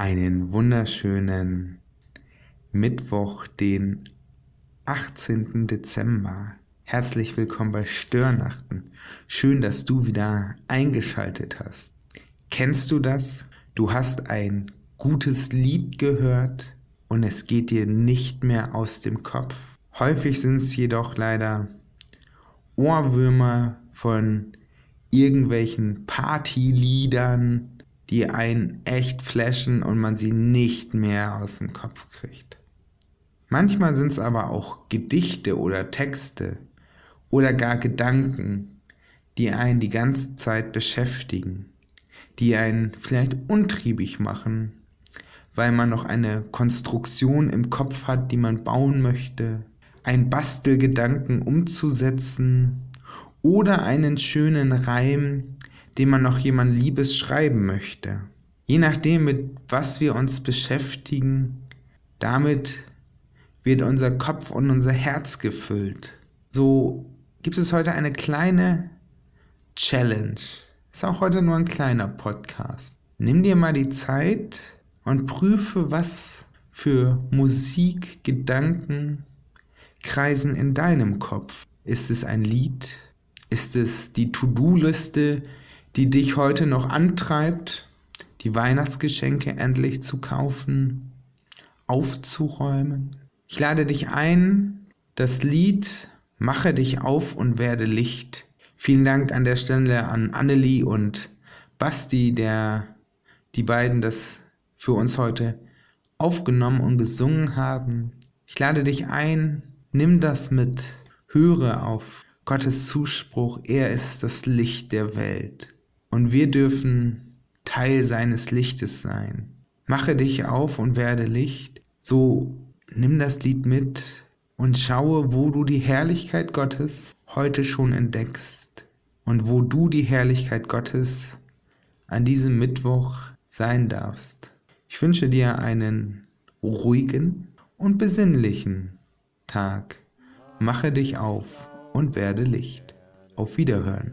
einen wunderschönen Mittwoch, den 18. Dezember. Herzlich willkommen bei Störnachten. Schön, dass du wieder eingeschaltet hast. Kennst du das? Du hast ein gutes Lied gehört und es geht dir nicht mehr aus dem Kopf. Häufig sind es jedoch leider Ohrwürmer von irgendwelchen Partyliedern, die einen echt flashen und man sie nicht mehr aus dem Kopf kriegt. Manchmal sind es aber auch Gedichte oder Texte oder gar Gedanken, die einen die ganze Zeit beschäftigen, die einen vielleicht untriebig machen, weil man noch eine Konstruktion im Kopf hat, die man bauen möchte, einen Bastelgedanken umzusetzen oder einen schönen Reim, dem man noch jemand Liebes schreiben möchte. Je nachdem, mit was wir uns beschäftigen, damit wird unser Kopf und unser Herz gefüllt. So gibt es heute eine kleine Challenge. Ist auch heute nur ein kleiner Podcast. Nimm dir mal die Zeit und prüfe, was für Musik, Gedanken kreisen in deinem Kopf. Ist es ein Lied? Ist es die To-Do-Liste, die dich heute noch antreibt, die Weihnachtsgeschenke endlich zu kaufen, aufzuräumen. Ich lade dich ein, das Lied Mache dich auf und werde Licht. Vielen Dank an der Stelle an Annelie und Basti, der die beiden das für uns heute aufgenommen und gesungen haben. Ich lade dich ein, nimm das mit, höre auf Gottes Zuspruch, er ist das Licht der Welt und wir dürfen Teil seines Lichtes sein. Mache dich auf und werde Licht. So nimm das Lied mit und schaue, wo du die Herrlichkeit Gottes heute schon entdeckst und wo du die Herrlichkeit Gottes an diesem Mittwoch sein darfst. Ich wünsche dir einen ruhigen und besinnlichen Tag. Mache dich auf und werde Licht. Auf Wiederhören.